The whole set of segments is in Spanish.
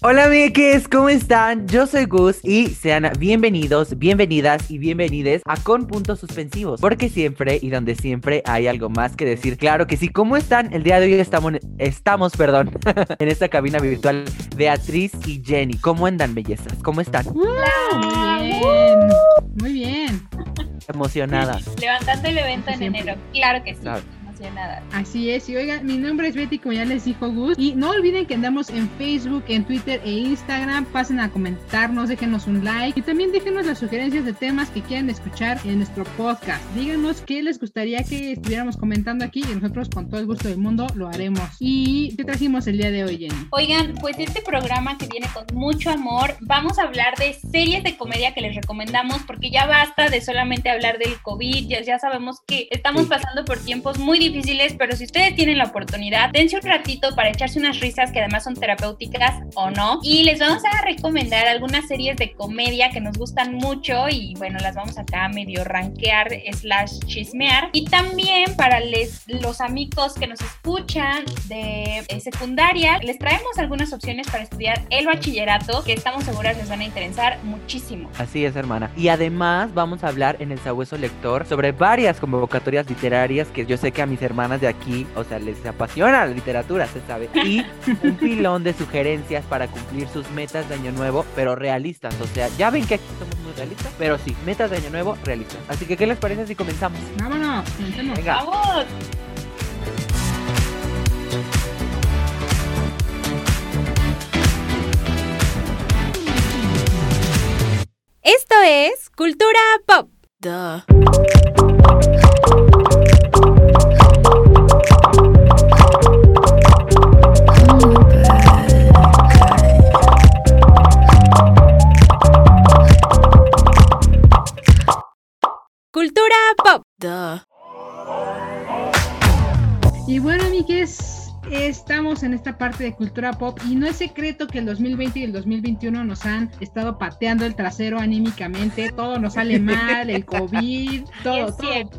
Hola amigues, ¿cómo están? Yo soy Gus y sean bienvenidos, bienvenidas y bienvenides a Con Puntos Suspensivos, porque siempre y donde siempre hay algo más que decir. Claro que sí, ¿cómo están? El día de hoy estamos, estamos perdón, en esta cabina virtual Beatriz y Jenny. ¿Cómo andan, bellezas? ¿Cómo están? Muy bien, muy bien. Emocionadas. Levantando el evento en enero. Claro que sí. Claro. Emocionada. Así es, y oigan, mi nombre es Betty, como ya les dijo Gus. Y no olviden que andamos en Facebook, en Twitter e Instagram. Pasen a comentarnos, déjenos un like. Y también déjenos las sugerencias de temas que quieran escuchar en nuestro podcast. Díganos qué les gustaría que estuviéramos comentando aquí y nosotros con todo el gusto del mundo lo haremos. ¿Y qué trajimos el día de hoy, Jenny? Oigan, pues este programa que viene con mucho amor, vamos a hablar de series de comedia que les recomendamos porque ya basta de solamente hablar del COVID, ya, ya sabemos que estamos pasando por tiempos muy difíciles, pero si ustedes tienen la oportunidad, dense un ratito para echarse unas risas que además son terapéuticas o no, y les vamos a recomendar algunas series de comedia que nos gustan mucho y bueno, las vamos acá a medio rankear slash chismear, y también para los amigos que nos escuchan de eh, secundaria, les traemos algunas opciones para estudiar el bachillerato que estamos seguras les van a interesar muchísimo. Así es, hermana. Y además vamos a hablar en el Sabueso Lector sobre varias convocatorias literarias que yo sé que a mis hermanas de aquí, o sea, les apasiona la literatura, se sabe. Y un pilón de sugerencias para cumplir sus metas de año nuevo, pero realistas. O sea, ya ven que aquí somos muy realistas, pero sí, metas de año nuevo realistas. Así que, ¿qué les parece si comenzamos? Vámonos, comencemos. Venga. ¡Vamos! Esto es Cultura Pop. Cultura Pop. Y bueno, amigues, estamos en esta parte de cultura pop y no es secreto que el 2020 y el 2021 nos han estado pateando el trasero anímicamente, todo nos sale mal, el COVID, todo, todo.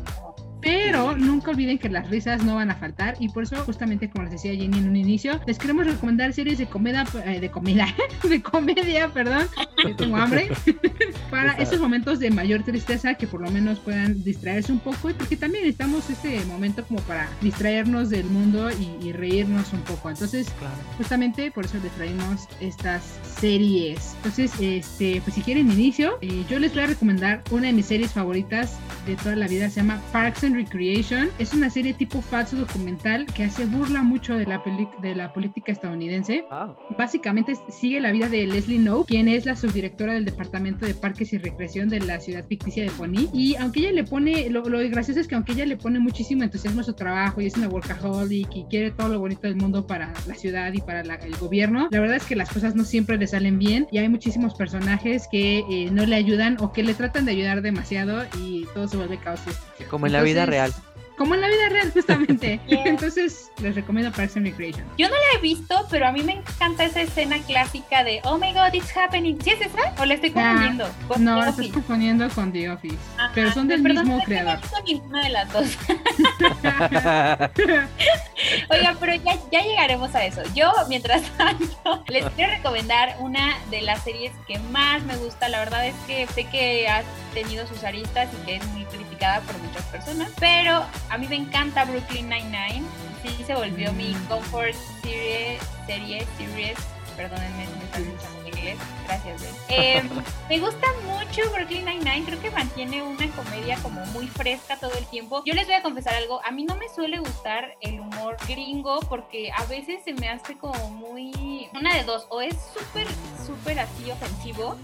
Pero nunca olviden que las risas no van a faltar y por eso justamente como les decía Jenny en un inicio, les queremos recomendar series de comedia, eh, de comedia, de comedia, perdón, que tengo hambre, para esos momentos de mayor tristeza que por lo menos puedan distraerse un poco y porque también necesitamos este momento como para distraernos del mundo y, y reírnos un poco. Entonces, justamente por eso les traemos estas series. Entonces, este, pues si quieren inicio, eh, yo les voy a recomendar una de mis series favoritas de toda la vida, se llama Parks and Recreation. Es una serie tipo falso documental que hace burla mucho de la, peli- de la política estadounidense. Wow. Básicamente sigue la vida de Leslie Knope, quien es la subdirectora del Departamento de Parques y Recreación de la ciudad ficticia de Pony. Y aunque ella le pone, lo, lo gracioso es que aunque ella le pone muchísimo entusiasmo a su trabajo y es una workaholic y quiere todo lo bonito del mundo para la ciudad y para la- el gobierno, la verdad es que las cosas no siempre le salen bien y hay muchísimos personajes que eh, no le ayudan o que le tratan de ayudar demasiado y todo se vuelve caos. y. Como en la vida Real. Como en la vida real, justamente. Yeah. Entonces, les recomiendo Parks and Recreation. Yo no la he visto, pero a mí me encanta esa escena clásica de Oh my god, it's happening. ¿Sí es esa? ¿O la estoy Ah, confundiendo? Con No, The la estás confundiendo con The Office. Ajá, pero son del perdón, mismo que No he creador. visto ninguna de las dos. Oiga, pero ya, ya llegaremos a eso. Yo, mientras tanto, les quiero recomendar una de las series que más me gusta. La verdad es que sé que ha tenido sus aristas y que es muy criticada por muchas personas, pero a mí me encanta Brooklyn Nine-Nine. sí se volvió mi comfort serie, serie, series. Perdónenme si me están escuchando en inglés. Gracias. Eh, me gusta mucho Brooklyn Nine-Nine. Creo que mantiene una comedia como muy fresca todo el tiempo. Yo les voy a confesar algo. A mí no me suele gustar el humor gringo porque a veces se me hace como muy. Una de dos. O es súper, súper así ofensivo,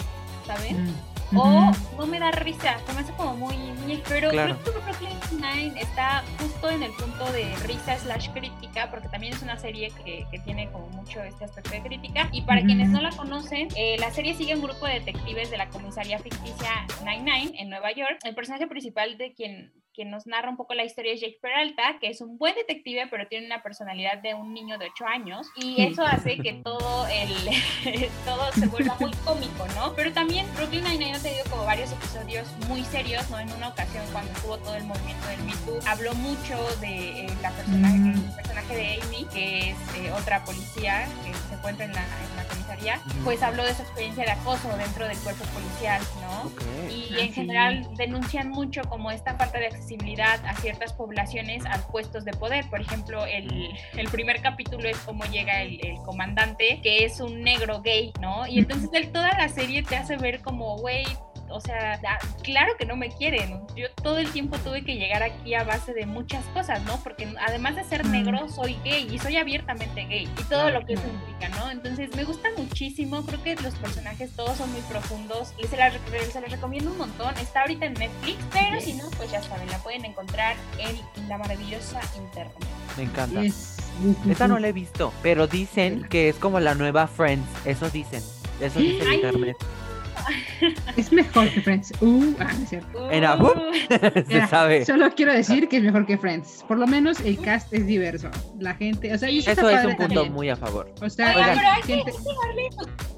¿saben? O no me da risa, se me hace como muy, muy pero Claro. creo que Brooklyn Nine está justo en el punto de risa slash crítica, porque también es una serie que, que tiene como mucho este aspecto de crítica. Y para quienes no la conocen, eh, la serie sigue un grupo de detectives de la comisaría ficticia Nine Nine en Nueva York. El personaje principal de quien quien nos narra un poco la historia es Jake Peralta, que es un buen detective, pero tiene una personalidad de un niño de 8 años, y eso hace que todo el todo se vuelva muy cómico, ¿no? Pero también Brooklyn Nine-Nine ha tenido como varios episodios muy serios, ¿no? En una ocasión cuando tuvo todo el movimiento del Me Too, habló mucho de eh, la personaje, Mm. Personaje de Amy, que es eh, otra policía que se encuentra en la, en la comisaría, Ujú. pues habló de su experiencia de acoso dentro del cuerpo policial, ¿no? Ok. y Ah, en sí. general denuncian mucho como esta falta de accesibilidad a ciertas poblaciones a puestos de poder. Por ejemplo, el, el primer capítulo es cómo llega el, el comandante, que es un negro gay, ¿no? Y entonces él toda la serie te hace ver como, güey, o sea, da- claro que no me quieren. Yo todo el tiempo tuve que llegar aquí a base de muchas cosas, ¿no? Porque además de ser negro, soy gay y soy abiertamente gay y todo lo que eso implica, ¿no? Entonces me gusta muchísimo. Creo que los personajes todos son muy profundos. y Se, las se recomiendo un montón. Está ahorita en Netflix, pero si no, pues ya saben, la pueden encontrar en la maravillosa internet. Me encanta. Es... Esta no la he visto, pero dicen que es como la nueva Friends. Eso dicen. Eso dice el Ay. internet. Es mejor que Friends. Uh, ah, no es cierto. Era- Uh, Se sabe. Solo quiero decir que es mejor que Friends. Por lo menos el cast es diverso. La gente, o sea, y está Eso es un punto también. muy a favor. O sea, pero hay que, gente- hay que darle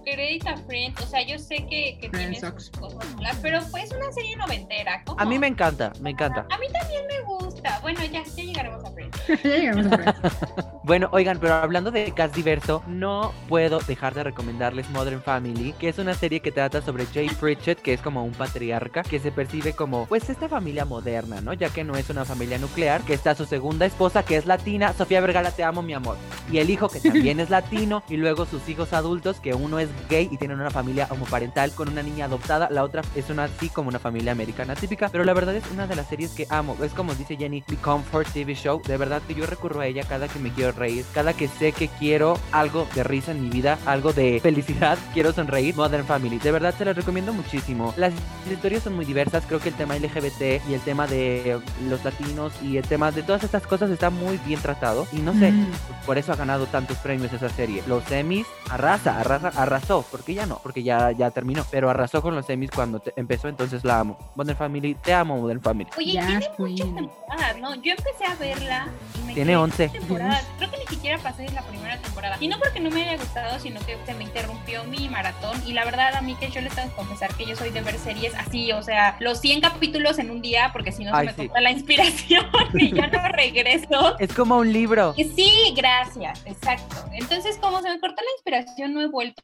crédito a Friends. O sea, yo sé que, que tiene sus cosas malas, pero pues una serie noventera. ¿cómo? A mí me encanta, me encanta. A mí también me gusta. Bueno, ya, ya llegaremos a Friends. ya llegamos a Friends. Bueno, oigan, pero hablando de cast diverso, no puedo dejar de recomendarles Modern Family, que es una serie que trata sobre Jay Pritchett, que es como un patriarca, que se percibe como, pues, esta familia moderna, ¿no? Ya que no es una familia nuclear, que está su segunda esposa, que es latina, Sofía Vergara, te amo, mi amor. Y el hijo, que también es latino, y luego sus hijos adultos, que uno es gay y tienen una familia homoparental con una niña adoptada, la otra es una así como una familia americana típica, pero la verdad es una de las series que amo. Es como dice Jenny, mi comfort TV show. De verdad que yo recurro a ella cada que me quiero reír, cada que sé que quiero algo de risa en mi vida, algo de felicidad, quiero sonreír. Modern Family, de verdad se las recomiendo muchísimo. Las historias son muy diversas, creo que el tema LGBT y el tema de los latinos y el tema de todas estas cosas está muy bien tratado y no sé, Mm. por eso ha ganado tantos premios esa serie. Los Emmys arrasa, arrasa, arrasó, porque ya no, porque ya, ya terminó, pero arrasó con los Emmys cuando te- empezó, entonces la amo. Modern Family, te amo Modern Family. Oye, Ya, tiene Queen. muchas temporadas, ¿no? Yo empecé a verla y me Tiene quedé 11. sin temporadas. Creo que ni siquiera pasé la primera temporada. Y no porque no me haya gustado, sino que se me interrumpió mi maratón. Y la verdad, a mí que yo les tengo que confesar que yo soy de ver series así, o sea, los 100 capítulos en un día, porque si no Ay, se me sí. corta la inspiración y ya no regreso. Es como un libro. Sí, gracias, exacto. Entonces, como se me cortó la inspiración, no he vuelto.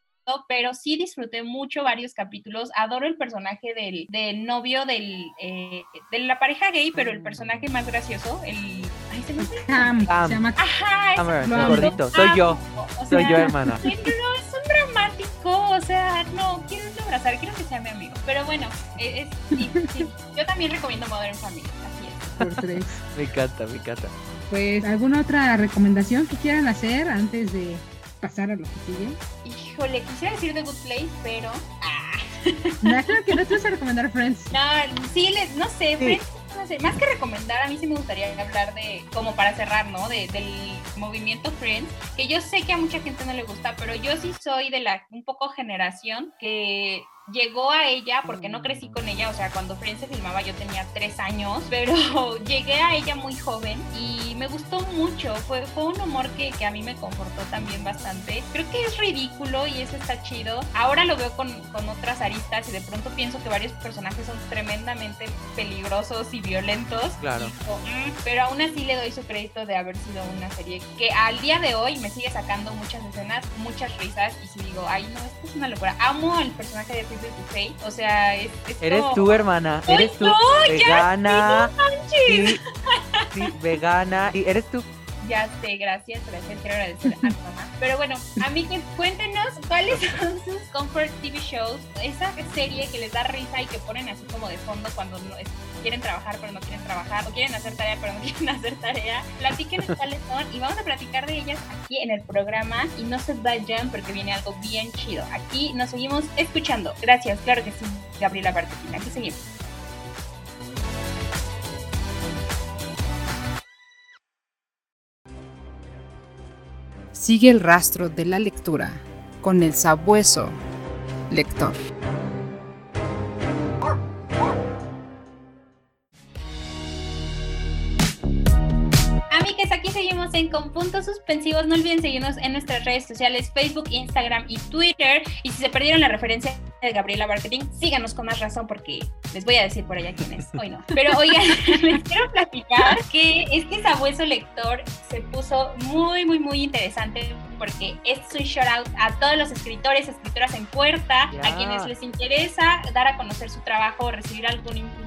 Pero sí disfruté mucho varios capítulos. Adoro el personaje del, del novio del, eh, de la pareja gay, pero el personaje más gracioso, el. Ay, se me fue. Cam, Cam. se llama Ajá, lo el gordito. Soy yo, soy yo, hermana. No, es un dramático, o sea, no, quiero abrazar, quiero que sea mi amigo. Pero bueno, es, es- sí, sí. yo también recomiendo Modern Family, así es. por tres. Me encanta, me encanta. Pues, ¿alguna otra recomendación que quieran hacer antes de pasar a lo que sigue? Híjole, quisiera decir The Good Place, pero. Ah, No, creo que no te vas a recomendar Friends. no, sí, les, no sé, Sí. Friends, no sé, más que recomendar, a mí sí me gustaría hablar de, como para cerrar, ¿no? De, del movimiento Friends, que yo sé que a mucha gente no le gusta, pero yo sí soy de la un poco generación que llegó a ella porque no crecí con ella, o sea, cuando Friends se filmaba yo tenía tres años, pero llegué a ella muy joven y me gustó mucho, fue, fue un humor que, que a mí me confortó también bastante. Creo que es ridículo y eso está chido. Ahora lo veo con, con otras aristas y de pronto pienso que varios personajes son tremendamente peligrosos y violentos. Claro. Y "Mm", pero aún así le doy su crédito de haber sido una serie que al día de hoy me sigue sacando muchas escenas, muchas risas y si digo, ay no, esto es una locura. Amo al personaje de O sea, es, es Eres como- tú, hermana. ¡Ay, Eres tú. vegana. Sí, sí, vegana. Y eres tú. Ya sé, gracias, gracias, quiero agradecer a mamá. Pero bueno, amigues, cuéntenos cuáles son sus comfort TV shows, esa serie que les da risa y que ponen así como de fondo cuando no, quieren trabajar pero no quieren trabajar, o quieren hacer tarea pero no quieren hacer tarea. Platíquenos cuáles son y vamos a platicar de ellas aquí en el programa y no se vayan porque viene algo bien chido. Aquí nos seguimos escuchando. Gracias, claro que sí, Gabriela Bartetina. Aquí seguimos. Sigue el rastro de la lectura con el sabueso lector. Puntos Suspensivos. No olviden seguirnos en nuestras redes sociales, Facebook, Instagram y Twitter. Y si se perdieron la referencia de Gabriela Marketing, síganos con más razón porque les voy a decir por allá quién es. Hoy no. Pero oigan, les quiero platicar que este sabueso lector se puso muy, muy, muy interesante porque es un shout out a todos los escritores, escritoras en puerta, a quienes les interesa dar a conocer su trabajo, recibir algún impulso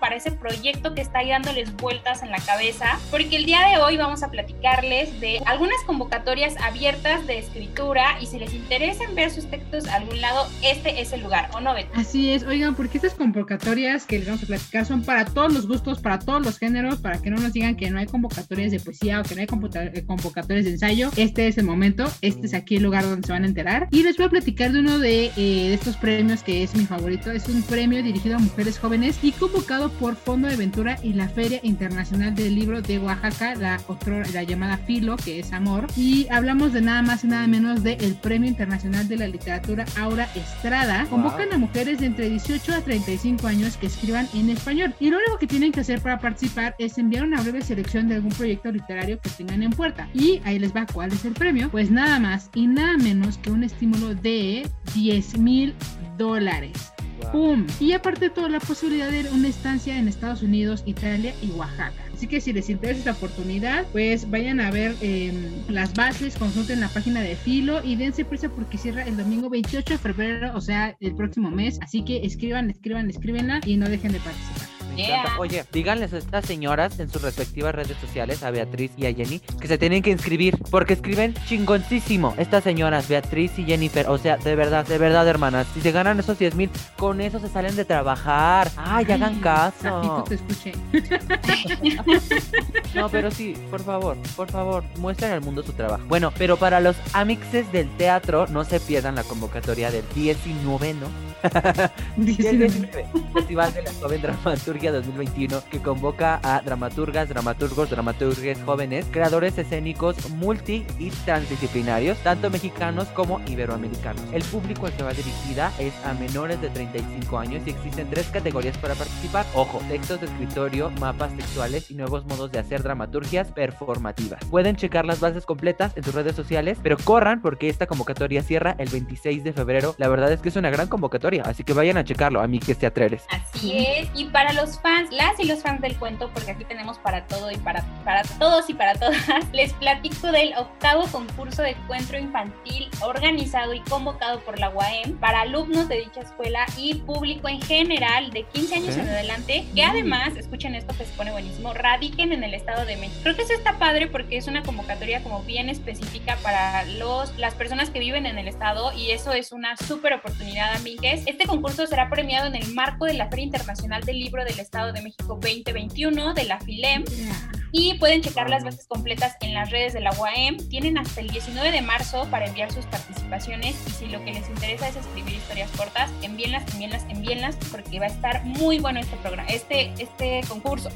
para ese proyecto que está ahí dándoles vueltas en la cabeza, porque el día de hoy vamos a platicarles de algunas convocatorias abiertas de escritura y si les interesa ver sus textos a algún lado, este es el lugar, ¿o no, Beto? Así es, oigan, porque estas convocatorias que les vamos a platicar son para todos los gustos, para todos los géneros, para que no nos digan que no hay convocatorias de poesía o que no hay convocatorias de ensayo, este es el momento este es aquí el lugar donde se van a enterar. Y les voy a platicar de uno de, eh, de estos premios que es mi favorito. Es un premio dirigido a mujeres jóvenes y convocado por Fondo de Aventura y la Feria Internacional del Libro de Oaxaca, la, otro, la llamada Filo, que es Amor. Y hablamos de nada más y nada menos del el Premio Internacional de la Literatura Aura Estrada. Convocan a mujeres de entre 18 a 35 años que escriban en español. Y lo único que tienen que hacer para participar es enviar una breve selección de algún proyecto literario que tengan en puerta. Y ahí les va cuál es el premio. Pues nada más y nada menos que un estímulo de 10 mil dólares. ¡Pum! Y aparte de todo, la posibilidad de una estancia en Estados Unidos, Italia y Oaxaca. Así que si les interesa esta oportunidad, pues vayan a ver eh, las bases, consulten la página de Filo y dense prisa porque cierra el domingo 28 de febrero, o sea, el próximo mes. Así que escriban, escriban, escríbenla y no dejen de participar. Oye, díganles a estas señoras en sus respectivas redes sociales, a Beatriz y a Jenny, que se tienen que inscribir, porque escriben chingoncísimo. Estas señoras, Beatriz y Jennifer, o sea, de verdad, de verdad, hermanas, si se ganan esos 10 mil, con eso se salen de trabajar. Ay, hagan caso. te escuché. no, pero sí, por favor, por favor, muestren al mundo su trabajo. Bueno, pero para los amixes del teatro, no se pierdan la convocatoria del 19, ¿no? 19. Festival de la Joven Dramaturgia 2021 que convoca a dramaturgas, dramaturgos, dramaturgues jóvenes, creadores escénicos multi y transdisciplinarios, tanto mexicanos como iberoamericanos. El público al que va dirigida es a menores de 35 años y existen tres categorías para participar. Ojo, textos de escritorio, mapas textuales y nuevos modos de hacer dramaturgias performativas. Pueden checar las bases completas en sus redes sociales, pero corran porque esta convocatoria cierra el 26 de febrero. La verdad es que es una gran convocatoria, así que vayan a checarlo, a mí que esté atreves. Así es, y para los fans, las y los fans del cuento, porque aquí tenemos para todo y para, para todos y para todas, les platico del octavo concurso de encuentro infantil organizado y convocado por la UAM para alumnos de dicha escuela y público en general de 15 años en adelante, que además, escuchen esto que se pone buenísimo, radiquen en el Estado de México. Creo que eso está padre porque es una convocatoria como bien específica para los, las personas que viven en el Estado y eso es una súper oportunidad, amigues. Este concurso será premiado en el marco de la Feria Internacional del Libro del Estado de México 2021 de la FILEM. Y pueden checar las bases completas en las redes de la UAM. Tienen hasta el 19 de marzo para enviar sus participaciones. Y si lo que les interesa es escribir historias cortas, envíenlas, envíenlas, envíenlas, porque va a estar muy bueno este programa, este, este concurso.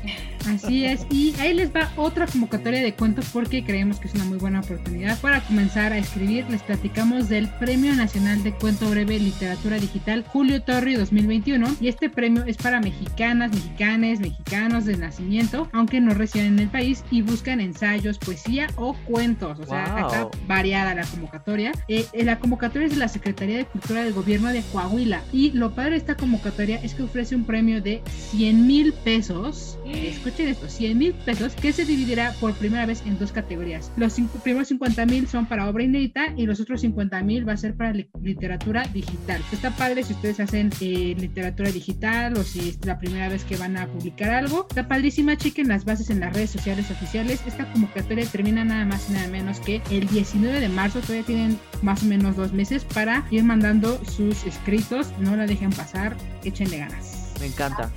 Así es. Y ahí les va otra convocatoria de cuentos porque creemos que es una muy buena oportunidad para comenzar a escribir. Les platicamos del Premio Nacional de Cuento Breve Literatura Digital Julio Torri 2021. Y este premio es para mexicanas, mexicanes, mexicanos de nacimiento, aunque no residen en el país y buscan ensayos, poesía o cuentos. O sea, acá variada la convocatoria. Eh, eh, la convocatoria es de la Secretaría de Cultura del Gobierno de Coahuila. Y lo padre de esta convocatoria es que ofrece un premio de 100 mil pesos. escuchen esto, 100 mil pesos que se dividirá por primera vez en dos categorías. Los cinco, primeros 50 mil son para obra inédita y los otros 50 mil va a ser para literatura digital. Está padre si ustedes hacen eh, literatura digital o si es la primera vez que van a publicar algo. Está padrísima, chequen las bases en las redes sociales oficiales. Esta convocatoria termina nada más y nada menos que el 19 de marzo. Todavía tienen más o menos dos meses para ir mandando sus escritos. No la dejen pasar, échenle ganas. Me encanta.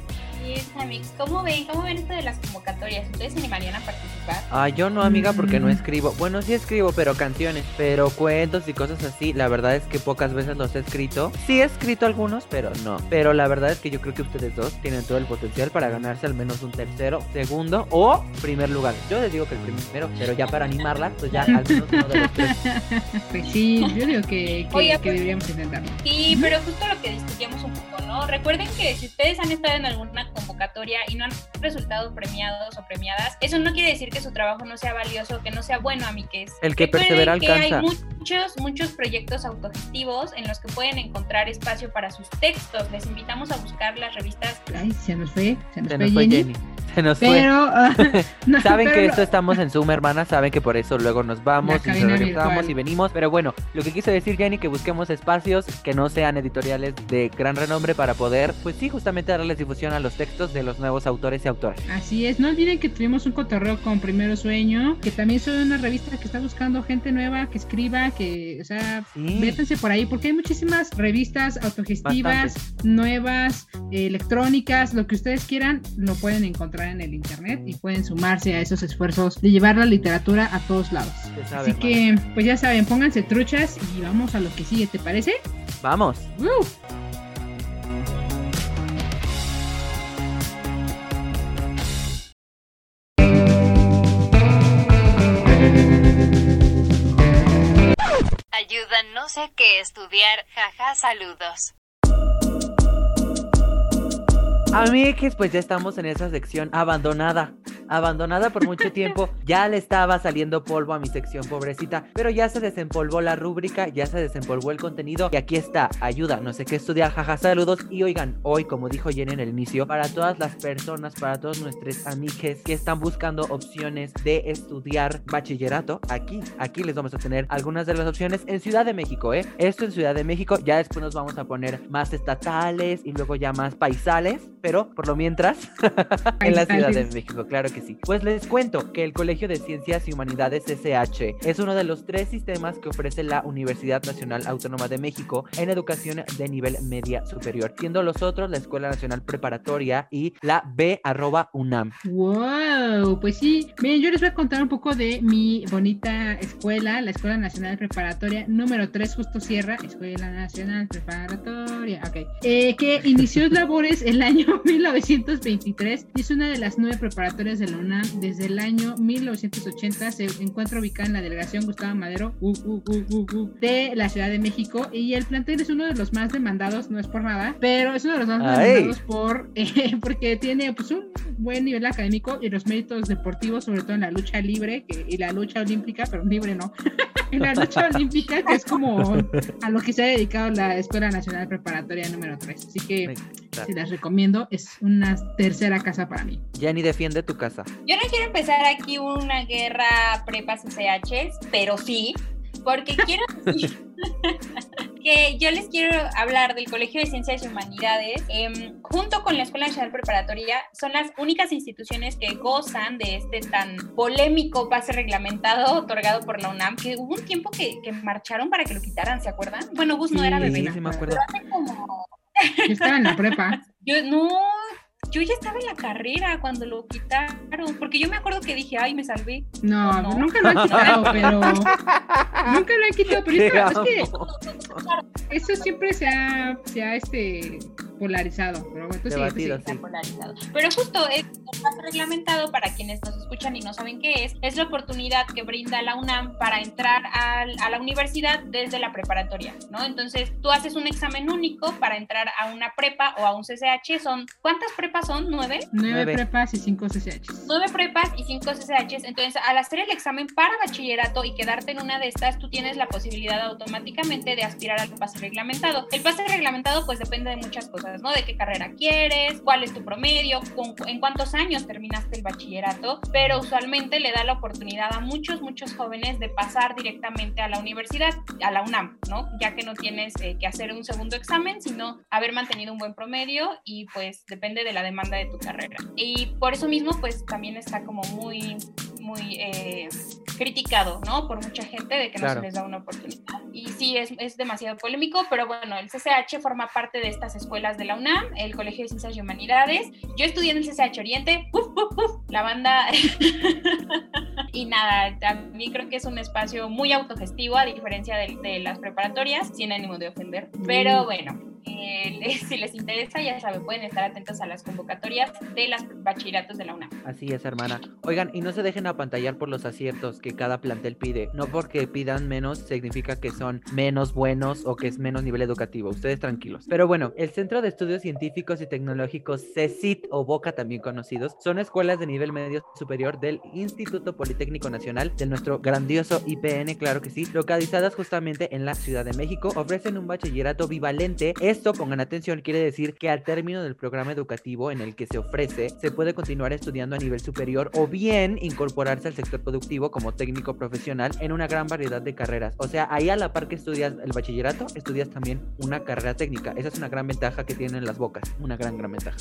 ¿Cómo ven? ¿Cómo ven esto de las convocatorias? ¿Ustedes se animarían a participar? Ah, yo no, amiga, porque no Mm. escribo. Bueno, sí escribo, pero canciones. Pero cuentos y cosas así, la verdad es que pocas veces los he escrito. Sí he escrito algunos, pero no. Pero la verdad es que yo creo que ustedes dos tienen todo el potencial para ganarse al menos un tercero, segundo o primer lugar. Yo les digo que el primero, pero ya para animarla, pues ya al menos uno de los tres. Pues sí, yo digo que, que, Oiga, que pues- deberíamos intentarlo. Sí, pero justo lo que discutíamos un poco, ¿no? Recuerden que si ustedes han estado en alguna convocatoria y no han resultado premiados o premiadas, eso no quiere decir que su trabajo no sea valioso, que no sea bueno, amigues. El que Recuerden persevera que hay alcanza. muchos, muchos proyectos autogestivos en los que pueden encontrar espacio para sus textos. Les invitamos a buscar las revistas. Ay, se nos fue, se nos Se fue, nos fue Jenny. Se nos fue. Pero, ah, no, Saben pero que esto estamos en Zoom, hermanas. Saben que por eso luego nos vamos y cabina regresamos y venimos. Pero bueno, lo que quise decir, Jenny, que busquemos espacios que no sean editoriales de gran renombre para poder, pues sí, justamente darles difusión a los textos de los nuevos autores y autoras. Así es, no olviden que tuvimos un cotorreo con Primero Sueño, que también son una revista que está buscando gente nueva que escriba, que, o sea, Sí. métanse por ahí, porque hay muchísimas revistas autogestivas, nuevas, eh, electrónicas, lo que ustedes quieran, lo pueden encontrar en el internet y pueden sumarse a esos esfuerzos de llevar la literatura a todos lados. Sabe, Así que, pues ya saben, pónganse truchas y vamos a lo que sigue, ¿te parece? Vamos. ¡Uh! Ayuda, no sé qué estudiar, jaja, saludos. Amigues, pues ya estamos en esa sección abandonada. Abandonada por mucho tiempo. Ya le estaba saliendo polvo a mi sección, pobrecita. Pero ya se desempolvó la rúbrica, ya se desempolvó el contenido. Y aquí está, ayuda, no sé qué estudiar, jaja, saludos. Y oigan, hoy, como dijo Jenny en el inicio, para todas las personas, para todos nuestros amigues que están buscando opciones de estudiar bachillerato, aquí, aquí les vamos a tener algunas de las opciones en Ciudad de México, ¿eh? Esto en Ciudad de México, ya después nos vamos a poner más estatales y luego ya más paisales, pero por lo mientras en la Ciudad de. México, claro que sí. Pues les cuento que el Colegio de Ciencias y Humanidades SH es uno de los tres sistemas que ofrece la Universidad Nacional Autónoma de México en educación de nivel media superior, siendo los otros la Escuela Nacional Preparatoria y la B arroba UNAM. Wow, pues sí. Miren, yo les voy a contar un poco de mi bonita escuela, la Escuela Nacional Preparatoria número 3, justo Sierra, Escuela Nacional Preparatoria, ok, eh, que inició labores el año 1923 y es una de las nueve preparatorias de la UNAM. Desde el año 1980 se encuentra ubicada en la delegación Gustavo Madero uh, uh, uh, de la Ciudad de México y el plantel es uno de los más demandados, no es por nada, pero es uno de los más Ay. demandados por, eh, porque tiene pues un buen nivel académico y los méritos deportivos, sobre todo en la lucha libre que- y la lucha olímpica, pero libre no. en la lucha olímpica, que es como a lo que se ha dedicado la Escuela Nacional Preparatoria número 3. Así que si las recomiendo, es una tercera casa para mí. Jenny defiende tu casa. Yo no quiero empezar aquí una guerra prepas SHs, pero sí, porque quiero decir que yo les quiero hablar del Colegio de Ciencias y Humanidades. em, junto con la Escuela Nacional Preparatoria, son las únicas instituciones que gozan de este tan polémico pase reglamentado otorgado por la UNAM, que hubo un tiempo que, que marcharon para que lo quitaran, ¿se acuerdan? Bueno, Gus no Sí, era bebé. sí, sí me acuerdo. Hace como Yo estaba en la prepa. yo no, yo ya estaba en la carrera cuando lo quitaron, porque yo me acuerdo que dije, ay, me salvé. No, No. nunca lo han quitado, pero. Nunca lo han quitado, pero Te esto- es que eso siempre se ha, se ha este, polarizado. Pero bueno, tú sigue, tú Debatido, sigue. sí. Está polarizado. Pero justo es el pase reglamentado para quienes nos escuchan y no saben qué es, es la oportunidad que brinda la UNAM para entrar al- a la universidad desde la preparatoria, ¿no? Entonces, tú haces un examen único para entrar a una prepa o a un CCH, son, ¿cuántas prepas son? ¿Nueve? Nueve Nueve. prepas y cinco CCHs. nueve prepas y cinco CCHs. Entonces, al hacer el examen para bachillerato y quedarte en una de estas, tú tienes la posibilidad automáticamente de aspirar al pase reglamentado. El pase reglamentado, pues depende de muchas cosas. ¿No? De qué carrera quieres, cuál es tu promedio, en cuántos años terminaste el bachillerato, pero usualmente le da la oportunidad a muchos, muchos jóvenes de pasar directamente a la universidad, a la UNAM, ¿no? Ya que no tienes eh, que hacer un segundo examen, sino haber mantenido un buen promedio y pues depende de la demanda de tu carrera. Y por eso mismo pues también está como muy muy eh, criticado, ¿no? Por mucha gente de que no se les da una oportunidad. Y sí, es, es, demasiado polémico, pero bueno, el CCH forma parte de estas escuelas de la UNAM, el Colegio de Ciencias y Humanidades. Yo estudié en el CCH Oriente, uf, uf, uf, la banda... y nada, también creo que es un espacio muy autogestivo, a diferencia de, de las preparatorias, sin ánimo de ofender. Pero mm. bueno, eh, si les interesa, ya saben, pueden estar atentos a las convocatorias de las bachilleratos de la UNAM. Así es, hermana. Oigan, y no se dejen apantallar por los aciertos que cada plantel pide. No porque pidan menos significa que son menos buenos o que es menos nivel educativo. Ustedes tranquilos. Pero bueno, el Centro de Estudios Científicos y Tecnológicos CECIT o BOCA también conocidos son escuelas de nivel medio superior del Instituto Politécnico Nacional de nuestro grandioso IPN, claro que sí, localizadas justamente en la Ciudad de México. Ofrecen un bachillerato bivalente. Esto, pongan atención, quiere decir que al término del programa educativo en el que se ofrece, se puede continuar estudiando a nivel superior o bien incorporarse al sector productivo como técnico profesional en una gran variedad de carreras. O sea, ahí a la par que estudias el bachillerato, estudias también una carrera técnica. Esa es una gran ventaja que tienen las bocas, una gran, gran ventaja.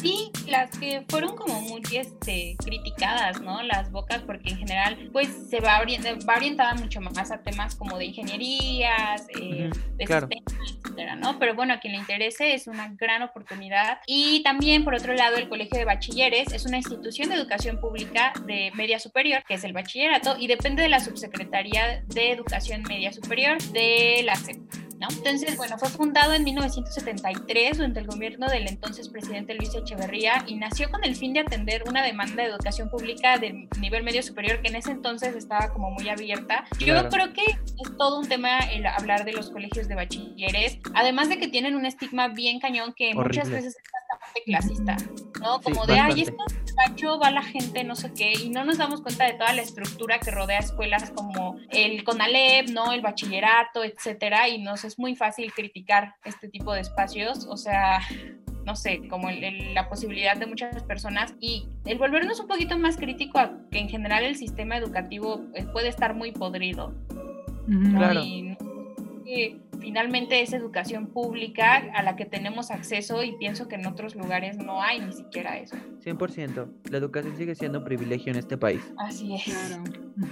Sí, las que fueron como muy este, criticadas, ¿no? Las bocas, porque en general, pues se va, va orientada mucho más a temas como de ingenierías, eh, de sistemas, etcétera, ¿no? Pero bueno, a quien le interese es una gran oportunidad. Y también, por otro lado, el Colegio de Bachilleres es una institución de educación pública de media superior, que es el bachillerato, y depende de la Subsecretaría de Educación Media Superior de la SEP. Entonces, bueno, fue fundado en 1973 durante el gobierno del entonces presidente Luis Echeverría y nació con el fin de atender una demanda de educación pública de nivel medio superior que en ese entonces estaba como muy abierta. Yo creo que es todo un tema el hablar de los colegios de bachilleres, además de que tienen un estigma bien cañón que muchas veces es bastante clasista, ¿no? Como de, ay, esto va la gente, no sé qué, y no nos damos cuenta de toda la estructura que rodea escuelas como el CONALEP, ¿no? El bachillerato, etcétera, y nos es muy fácil criticar este tipo de espacios, o sea, no sé, como la posibilidad de muchas personas y el volvernos un poquito más crítico a que en general el sistema educativo eh, puede estar muy podrido. Claro finalmente es educación pública a la que tenemos acceso y pienso que en otros lugares no hay ni siquiera eso. 100%. La educación sigue siendo un privilegio en este país. Así es.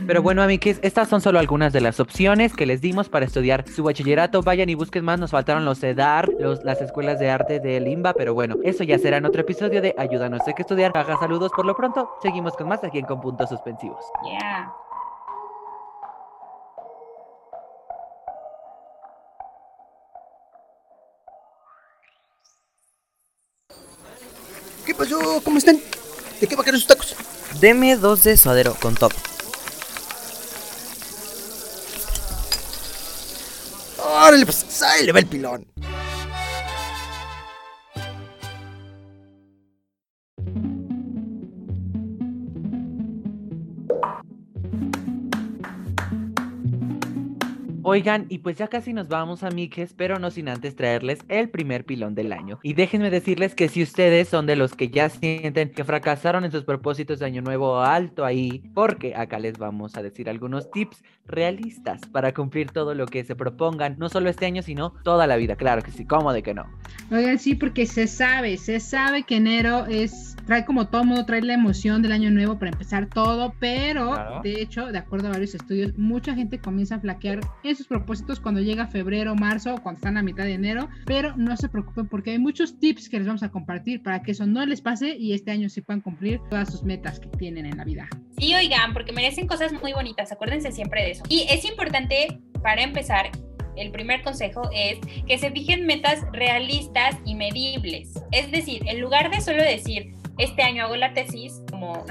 Pero bueno, amigues, estas son solo algunas de las opciones que les dimos para estudiar su bachillerato. Vayan y busquen más. Nos faltaron los EDAR, los, las escuelas de arte de Limba, pero bueno, eso ya será en otro episodio de Ayúdanos a que estudiar. Haga saludos por lo pronto. Seguimos con más aquí en Con Puntos Suspensivos. Yeah. ¿Qué pasó? ¿Cómo están? ¿De qué va a querer sus tacos? Deme dos de suadero con top. Órale, pues ahí le va el pilón. Oigan, y pues ya casi nos vamos a Miques, pero no sin antes traerles el primer pilón del año. Y déjenme decirles que si ustedes son de los que ya sienten que fracasaron en sus propósitos de año nuevo, alto ahí, porque acá les vamos a decir algunos tips realistas para cumplir todo lo que se propongan, no solo este año, sino toda la vida. Claro que sí, ¿cómo de que no? Oigan, sí, porque se sabe, se sabe que enero es, trae como todo mundo, trae la emoción del año nuevo para empezar todo, pero de hecho, de acuerdo a varios estudios, mucha gente comienza a flaquear sus propósitos cuando llega febrero, marzo o cuando están a mitad de enero, pero no se preocupen porque hay muchos tips que les vamos a compartir para que eso no les pase y este año sí puedan cumplir todas sus metas que tienen en la vida. Sí, oigan, porque merecen cosas muy bonitas, acuérdense siempre de eso. Y es importante, para empezar, el primer consejo es que se fijen metas realistas y medibles. Es decir, en lugar de solo decir, este año hago la tesis, como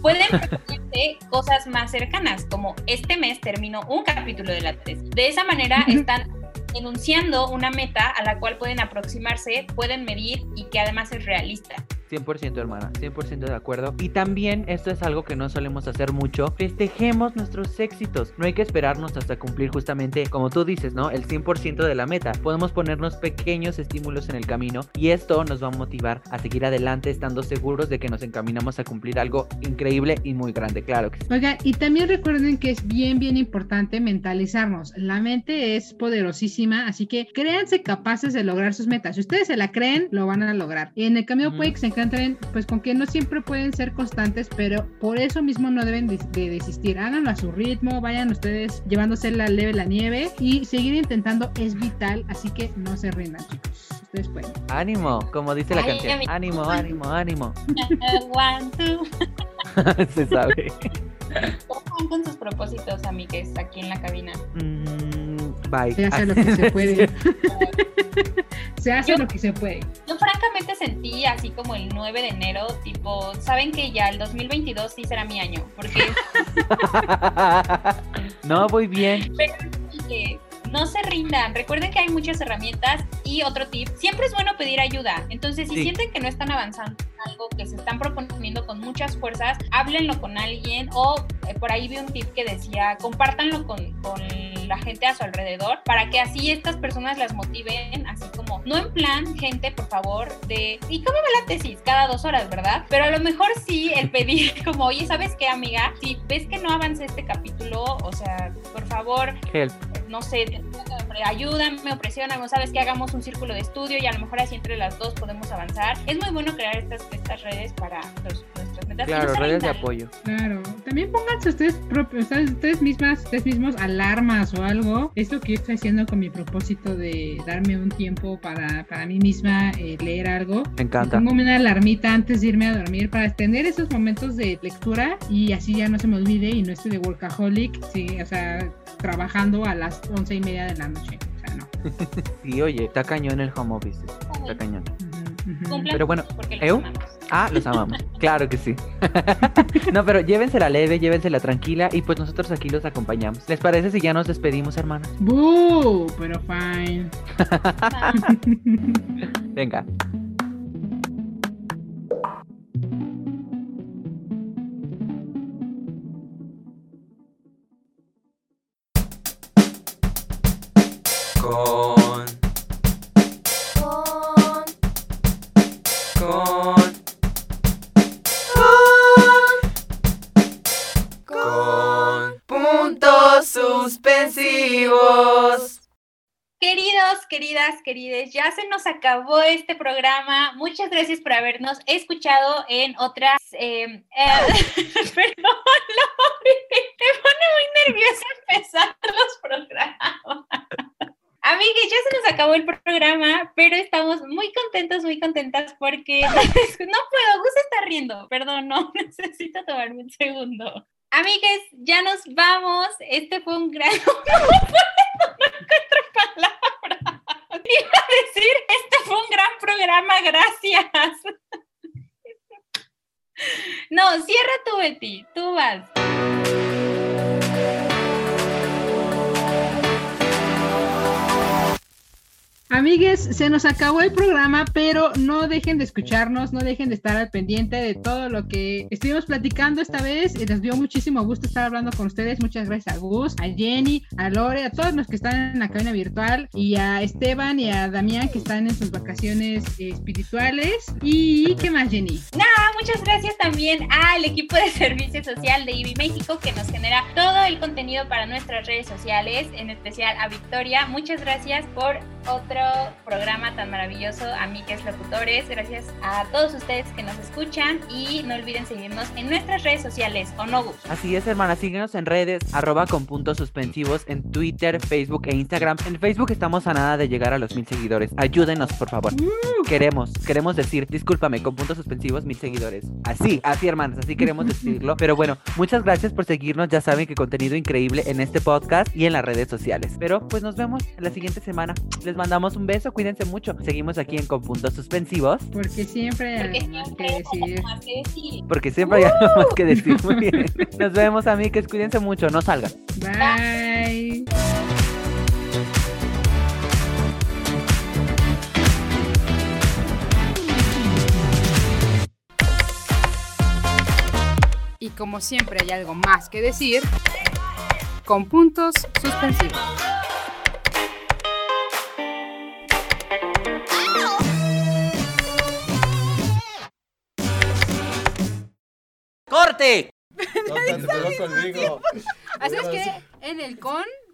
pueden proponerse cosas más cercanas, como este mes termino un capítulo de la tesis. De esa manera están enunciando una meta a la cual pueden aproximarse, pueden medir y que además es realista. 100% hermana, 100% de acuerdo. Y también esto es algo que no solemos hacer mucho, festejemos nuestros éxitos. No hay que esperarnos hasta cumplir justamente, como tú dices, ¿no? El 100% de la meta. Podemos ponernos pequeños estímulos en el camino y esto nos va a motivar a seguir adelante estando seguros de que nos encaminamos a cumplir algo increíble y muy grande, claro que sí. Oiga, y también recuerden que es bien, bien importante mentalizarnos. La mente es poderosísima, así que créanse capaces de lograr sus metas. Si ustedes se la creen, lo van a lograr. En el camino puede que se encuentren, pues con que no siempre pueden ser constantes, pero por eso mismo no deben de, de desistir. Háganlo a su ritmo, vayan ustedes llevándose la leve la nieve y seguir intentando es vital, así que no se rindan, chicos. Ustedes pueden. Ánimo, como dice la Ay, canción. mí- Ánimo, ánimo, ánimo. One, two. se sabe. ¿Cómo van con sus propósitos, amigues, aquí en la cabina? Mm, bye. Se hace lo que se puede. se hace lo que se puede. Yo francamente sentí así como el 9 de enero, tipo, saben que ya el 2022 sí será mi año, porque no, voy bien. pero no se rindan. Recuerden que hay muchas herramientas y otro tip, siempre es bueno pedir ayuda. Entonces, si Sí. sienten que no están avanzando en algo que se están proponiendo con muchas fuerzas, háblenlo con alguien o eh, por ahí vi un tip que decía, compártanlo con, con la gente a su alrededor para que así estas personas las motiven, así como, no en plan, gente, por favor, de, ¿y cómo va la tesis? Cada dos horas, ¿verdad? Pero a lo mejor sí el pedir como, oye, ¿sabes qué, amiga? Si ves que no avance este capítulo, o sea, por favor, Help. no sé, ayúdame o presióname, o sabes que hagamos un círculo de estudio y a lo mejor así entre las dos podemos avanzar. Es muy bueno crear estas, estas redes para los- nuestras metas. Claro, redes de apoyo. Claro, también pónganse ustedes propios, ustedes, ustedes mismas, ustedes mismos alarmas o algo. Esto que yo estoy haciendo con mi propósito de darme un tiempo para, para mí misma eh, leer algo. Me encanta. Pongo una alarmita antes de irme a dormir para tener esos momentos de lectura y así ya no se me olvide y no esté de workaholic, sí, o sea, trabajando a las once y media de la noche. O sea, no. Sí, oye, está cañón el home office. Está cañón. Cumplan Pero bueno, porque los ¿eu? amamos. Ah, los amamos. Claro que sí. no, pero llévensela leve, llévensela tranquila y pues nosotros aquí los acompañamos. ¿Les parece si ya nos despedimos, hermanas? ¡Bú! Pero fine. Venga. Con. Queridas, querides, ya se nos acabó este programa. Muchas gracias por habernos escuchado en otras. eh, eh, perdón, Lori, me pone muy nerviosa empezar los programas. Amigues, ya se nos acabó el programa, pero estamos muy contentos, muy contentas porque no puedo, Gus está riendo, perdón, no, necesito tomarme un segundo. Amigues, ya nos vamos. Este fue un gran. No puedo, no encuentro palabras. Iba decir, este fue un gran programa, gracias. No, cierra tú, Betty, tú vas. Amigues, se nos acabó el programa, pero no dejen de escucharnos, no dejen de estar al pendiente de todo lo que estuvimos platicando esta vez. Nos dio muchísimo gusto estar hablando con ustedes. Muchas gracias a Gus, a Jenny, a Lore, a todos los que están en la cabina virtual, y a Esteban y a Damián que están en sus vacaciones espirituales. ¿Y qué más, Jenny? Nada, muchas gracias también al equipo de servicio social de IBI México que nos genera todo el contenido para nuestras redes sociales, en especial a Victoria. Muchas gracias por otro programa tan maravilloso, amigues locutores. Gracias a todos ustedes que nos escuchan y no olviden seguirnos en nuestras redes sociales, ¿o no, Gus? Así es, hermana, síguenos en redes, arroba con puntos suspensivos, en Twitter, Facebook e Instagram. En Facebook estamos a nada de llegar a los mil seguidores. Ayúdenos, por favor. Queremos, queremos decir, discúlpame, con puntos suspensivos, mil seguidores. Así, así, hermanas, así queremos decirlo. Pero bueno, muchas gracias por seguirnos. Ya saben que contenido increíble en este podcast y en las redes sociales. Pero pues nos vemos la siguiente semana. Les mandamos un beso, cuídense mucho. Seguimos aquí en Con Puntos Suspensivos. Porque siempre hay más que decir. Porque siempre hay algo uh. más que decir. Muy bien. Nos vemos, amigues. Cuídense mucho. No salgan. Bye. Y como siempre hay algo más que decir, con puntos suspensivos. ¡Corte! Tócate, te conmigo. Así es que en el con